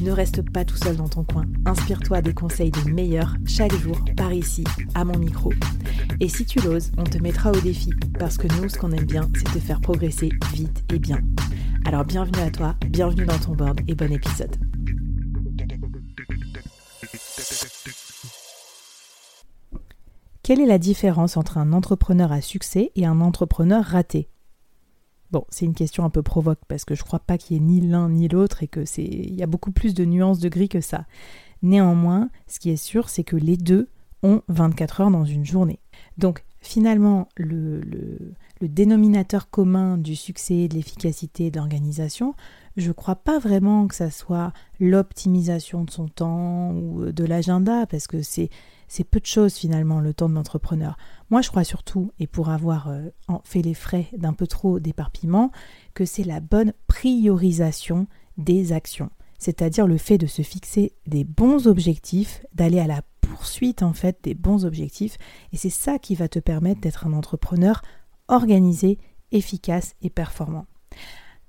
Ne reste pas tout seul dans ton coin. Inspire-toi des conseils des meilleurs chaque jour par ici, à mon micro. Et si tu l'oses, on te mettra au défi parce que nous, ce qu'on aime bien, c'est te faire progresser vite et bien. Alors bienvenue à toi, bienvenue dans ton board et bon épisode. Quelle est la différence entre un entrepreneur à succès et un entrepreneur raté? Bon, c'est une question un peu provoque parce que je crois pas qu'il y ait ni l'un ni l'autre et que c'est il y a beaucoup plus de nuances de gris que ça. Néanmoins, ce qui est sûr, c'est que les deux ont 24 heures dans une journée. Donc finalement, le, dénominateur commun du succès, de l'efficacité d'organisation, je crois pas vraiment que ça soit l'optimisation de son temps ou de l'agenda, parce que c'est c'est peu de choses finalement le temps de l'entrepreneur. Moi je crois surtout, et pour avoir euh, fait les frais d'un peu trop d'éparpillement, que c'est la bonne priorisation des actions. C'est-à-dire le fait de se fixer des bons objectifs, d'aller à la poursuite en fait des bons objectifs. Et c'est ça qui va te permettre d'être un entrepreneur organisé, efficace et performant.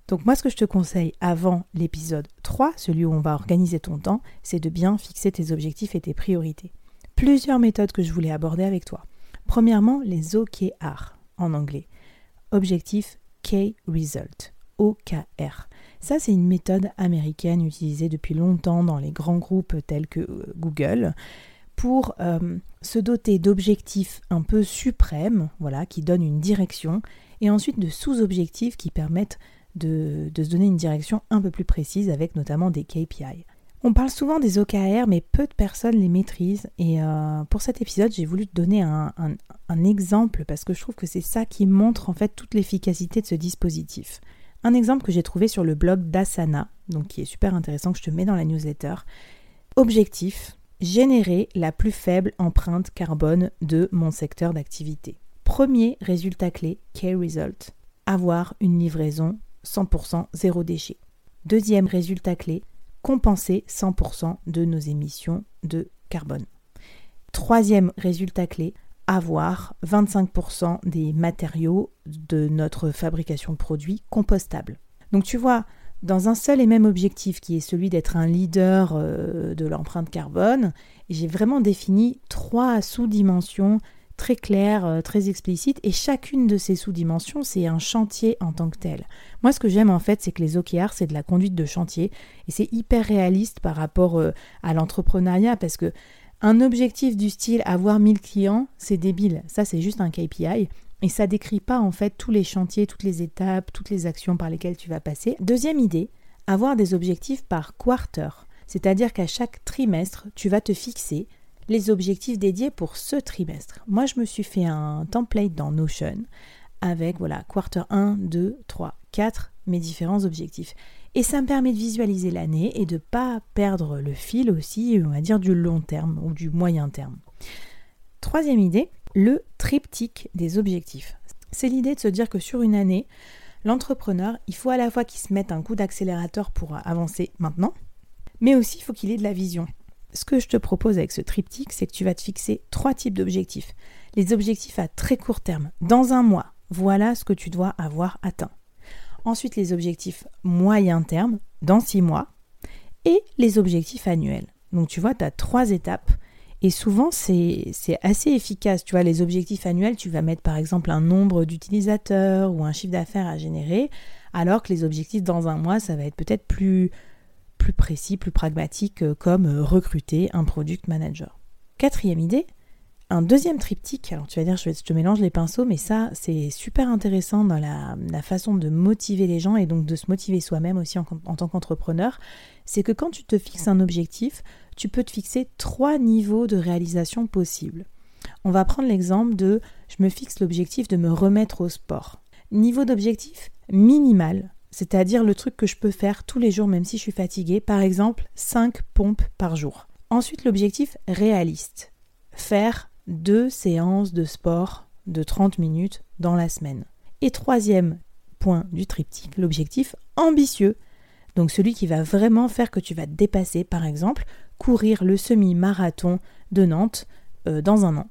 Donc moi ce que je te conseille avant l'épisode 3, celui où on va organiser ton temps, c'est de bien fixer tes objectifs et tes priorités plusieurs méthodes que je voulais aborder avec toi. Premièrement, les OKR en anglais. Objectif Key Result. OKR. Ça, c'est une méthode américaine utilisée depuis longtemps dans les grands groupes tels que euh, Google pour euh, se doter d'objectifs un peu suprêmes, voilà, qui donnent une direction, et ensuite de sous-objectifs qui permettent de, de, se donner une direction un peu plus précise avec notamment des KPI. On parle souvent des OKR, mais peu de personnes les maîtrisent. Et euh, pour cet épisode, j'ai voulu te donner un, exemple parce que je trouve que c'est ça qui montre en fait toute l'efficacité de ce dispositif. Un exemple que j'ai trouvé sur le blog d'Asana, donc qui est super intéressant, que je te mets dans la newsletter. Objectif générer la plus faible empreinte carbone de mon secteur d'activité. Premier résultat clé, key result, avoir une livraison 100% zéro déchet. Deuxième résultat clé, compenser 100% de nos émissions de carbone. Troisième résultat clé, avoir 25% des matériaux de notre fabrication de produits compostables. Donc tu vois, dans un seul et même objectif qui est celui d'être un leader euh, de l'empreinte carbone, j'ai vraiment défini trois sous-dimensions très clair, euh, très explicite, et chacune de ces sous-dimensions, c'est un chantier en tant que tel. Moi, ce que j'aime en fait, c'est que les OKR, c'est de la conduite de chantier, et c'est hyper réaliste par rapport euh, à l'entrepreneuriat, parce que un objectif du style avoir 1000 clients, c'est débile, ça c'est juste un KPI, et ça décrit pas en fait tous les chantiers, toutes les étapes, toutes les actions par lesquelles tu vas passer. Deuxième idée, avoir des objectifs par quarter, c'est-à-dire qu'à chaque trimestre, tu vas te fixer les objectifs dédiés pour ce trimestre. Moi, je me suis fait un template dans Notion avec voilà, quarter 1, 2, 3, 4, mes différents objectifs. Et ça me permet de visualiser l'année et de ne pas perdre le fil aussi, on va dire, du long terme ou du moyen terme. Troisième idée, le triptyque des objectifs. C'est l'idée de se dire que sur une année, l'entrepreneur, il faut à la fois qu'il se mette un coup d'accélérateur pour avancer maintenant, mais aussi il faut qu'il ait de la vision ce que je te propose avec ce triptyque, c'est que tu vas te fixer trois types d'objectifs. Les objectifs à très court terme, dans un mois, voilà ce que tu dois avoir atteint. Ensuite, les objectifs moyen terme, dans six mois, et les objectifs annuels. Donc tu vois, tu as trois étapes. Et souvent, c'est assez efficace. Tu vois, les objectifs annuels, tu vas mettre par exemple un nombre d'utilisateurs ou un chiffre d'affaires à générer, alors que les objectifs dans un mois, ça va être peut-être plus, plus précis, plus pragmatique, euh, comme euh, recruter un product manager. Quatrième idée, Un deuxième triptyque, alors tu vas dire je, te mélange les pinceaux, mais ça c'est super intéressant dans la, façon de motiver les gens et donc de se motiver soi-même aussi en, en tant qu'entrepreneur, c'est que quand tu te fixes un objectif, tu peux te fixer trois niveaux de réalisation possibles. On va prendre l'exemple de je me fixe l'objectif de me remettre au sport. Niveau d'objectif minimal, c'est-à-dire le truc que je peux faire tous les jours même si je suis fatiguée, par exemple 5 pompes par jour. Ensuite l'objectif réaliste, faire deux séances de sport de 30 minutes dans la semaine. Et troisième point du triptyque, l'objectif ambitieux, donc celui qui va vraiment faire que tu vas dépasser, par exemple, courir le semi-marathon de Nantes euh, dans un an.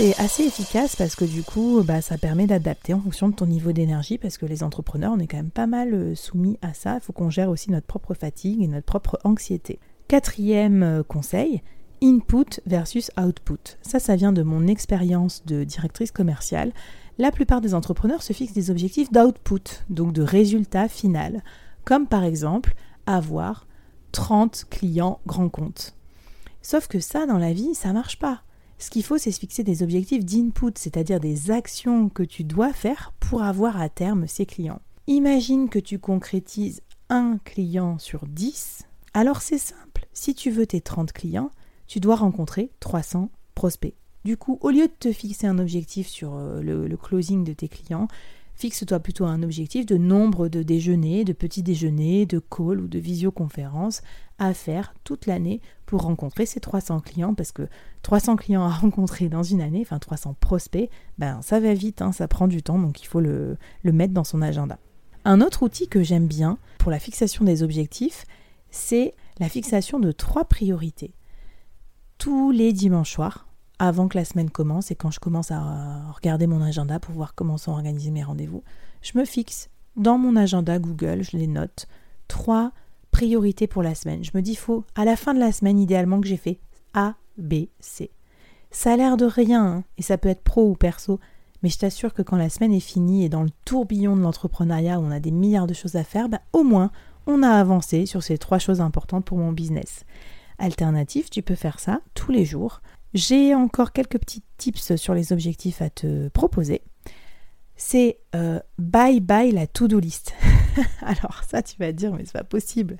C'est assez efficace parce que du coup, bah, ça permet d'adapter en fonction de ton niveau d'énergie parce que les entrepreneurs, on est quand même pas mal euh, soumis à ça. Il faut qu'on gère aussi notre propre fatigue et notre propre anxiété. Quatrième euh, conseil, input versus output. Ça, ça vient de mon expérience de directrice commerciale. La plupart des entrepreneurs se fixent des objectifs d'output, donc de résultat final, comme par exemple avoir 30 clients grands comptes. Sauf que ça, dans la vie, ça marche pas. Ce qu'il faut, c'est se fixer des objectifs d'input, c'est-à-dire des actions que tu dois faire pour avoir à terme ces clients. Imagine que tu concrétises un client sur 10. Alors c'est simple, si tu veux tes 30 clients, tu dois rencontrer 300 prospects. Du coup, au lieu de te fixer un objectif sur euh, le, le closing de tes clients, Fixe-toi plutôt un objectif de nombre de déjeuners, de petits déjeuners, de calls ou de visioconférences à faire toute l'année pour rencontrer ces 300 clients parce que 300 clients à rencontrer dans une année, enfin 300 prospects, ben ça va vite, hein, ça prend du temps donc il faut le, mettre dans son agenda. Un autre outil que j'aime bien pour la fixation des objectifs, c'est la fixation de trois priorités. Tous les dimanches soirs, avant que la semaine commence et quand je commence à regarder mon agenda pour voir comment sont organisés mes rendez-vous, je me fixe dans mon agenda Google, je les note, trois priorités pour la semaine. Je me dis, faut à la fin de la semaine, idéalement, que j'ai fait A, B, C. Ça a l'air de rien, hein, et ça peut être pro ou perso, mais je t'assure que quand la semaine est finie et dans le tourbillon de l'entrepreneuriat où on a des milliards de choses à faire, bah, au moins on a avancé sur ces trois choses importantes pour mon business. Alternative, tu peux faire ça tous les jours j'ai encore quelques petits tips sur les objectifs à te proposer. C'est euh, bye bye la to-do list. Alors ça, tu vas dire, mais c'est pas possible.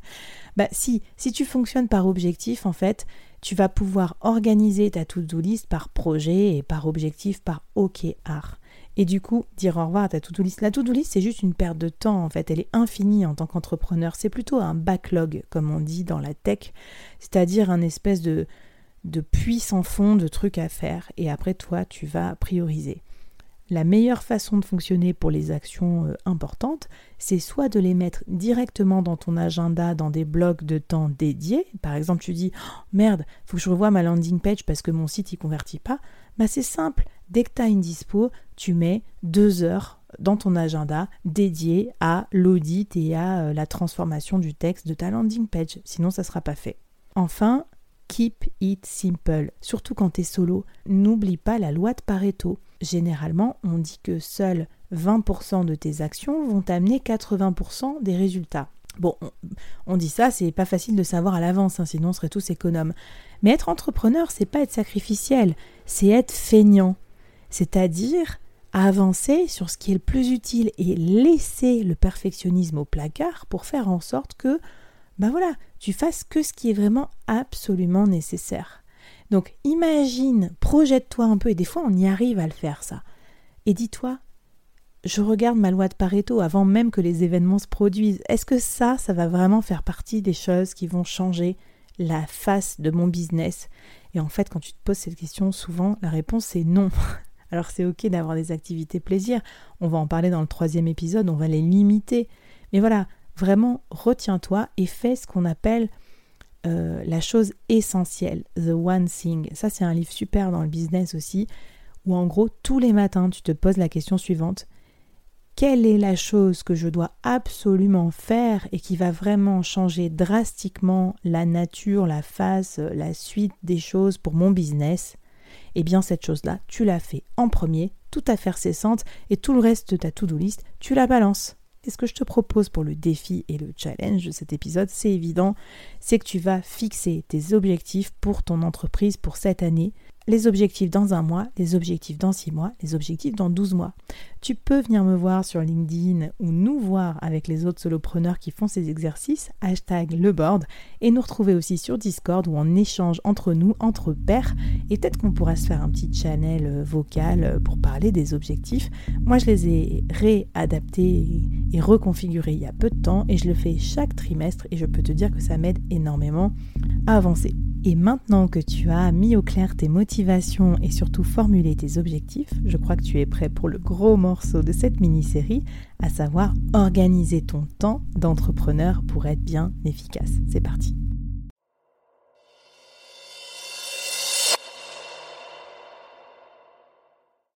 Bah si, si tu fonctionnes par objectif, en fait, tu vas pouvoir organiser ta to-do list par projet et par objectif par OKR. Et du coup, dire au revoir à ta to-do list. La to-do list, c'est juste une perte de temps, en fait. Elle est infinie en tant qu'entrepreneur. C'est plutôt un backlog, comme on dit dans la tech, c'est-à-dire un espèce de, de puits sans fond de trucs à faire et après toi tu vas prioriser. La meilleure façon de fonctionner pour les actions euh, importantes, c'est soit de les mettre directement dans ton agenda dans des blocs de temps dédiés. Par exemple, tu dis oh, merde, faut que je revoie ma landing page parce que mon site y convertit pas. Bah c'est simple, dès que tu as une dispo, tu mets deux heures dans ton agenda dédié à l'audit et à euh, la transformation du texte de ta landing page. Sinon, ça ne sera pas fait. Enfin, Keep it simple. Surtout quand tu es solo, n'oublie pas la loi de Pareto. Généralement, on dit que seuls 20% de tes actions vont t'amener 80% des résultats. Bon, on, dit ça, c'est pas facile de savoir à l'avance, hein, sinon on serait tous économes. Mais être entrepreneur, c'est pas être sacrificiel, c'est être feignant. C'est-à-dire avancer sur ce qui est le plus utile et laisser le perfectionnisme au placard pour faire en sorte que ben voilà, tu fasses que ce qui est vraiment absolument nécessaire. Donc imagine, projette-toi un peu, et des fois on y arrive à le faire ça. Et dis-toi, je regarde ma loi de Pareto avant même que les événements se produisent. Est-ce que ça, ça va vraiment faire partie des choses qui vont changer la face de mon business? Et en fait, quand tu te poses cette question, souvent la réponse est non. Alors c'est ok d'avoir des activités plaisir, on va en parler dans le troisième épisode, on va les limiter. Mais voilà, Vraiment, retiens-toi et fais ce qu'on appelle euh, la chose essentielle, the one thing. Ça, c'est un livre super dans le business aussi, où en gros, tous les matins, tu te poses la question suivante. quelle est la chose que je dois absolument faire et qui va vraiment changer drastiquement la nature, la face, la suite des choses pour mon business, eh bien cette chose-là, tu la fais en premier, tout à fait cessante, et tout le reste de ta to-do list, tu la balances. Et ce que je te propose pour le défi et le challenge de cet épisode, c'est évident, c'est que tu vas fixer tes objectifs pour ton entreprise pour cette année les objectifs dans un mois, les objectifs dans six mois, les objectifs dans 12 mois. Tu peux venir me voir sur LinkedIn ou nous voir avec les autres solopreneurs qui font ces exercices, hashtag le board, et nous retrouver aussi sur Discord où on échange entre nous, entre pairs, et peut-être qu'on pourra se faire un petit channel euh, vocal euh, pour parler des objectifs. Moi, je les ai réadaptés et reconfigurés il y a peu de temps, et je le fais chaque trimestre, et je peux te dire que ça m'aide énormément à avancer. Et maintenant que tu as mis au clair tes motivations et surtout formulé tes objectifs, je crois que tu es prêt pour le gros morceau de cette mini-série, à savoir organiser ton temps d'entrepreneur pour être bien efficace. C'est parti.